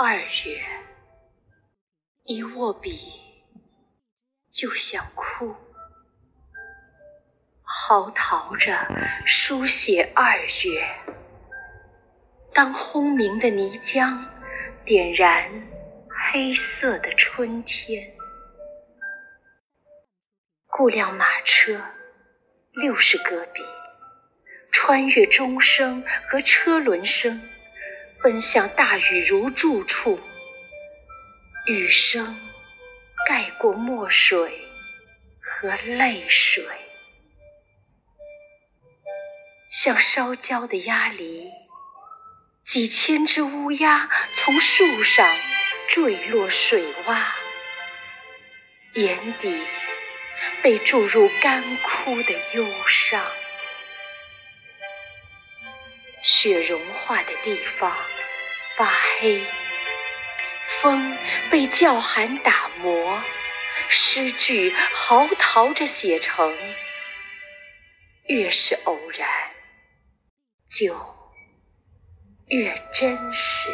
二月，一握笔就想哭，嚎啕着书写二月。当轰鸣的泥浆点燃黑色的春天，雇辆马车六十个笔，穿越钟声和车轮声。奔向大雨如注处，雨声盖过墨水和泪水，像烧焦的鸭梨。几千只乌鸦从树上坠落水洼，眼底被注入干枯的忧伤。雪融化的地方发黑，风被叫喊打磨，诗句嚎啕着写成。越是偶然，就越真实。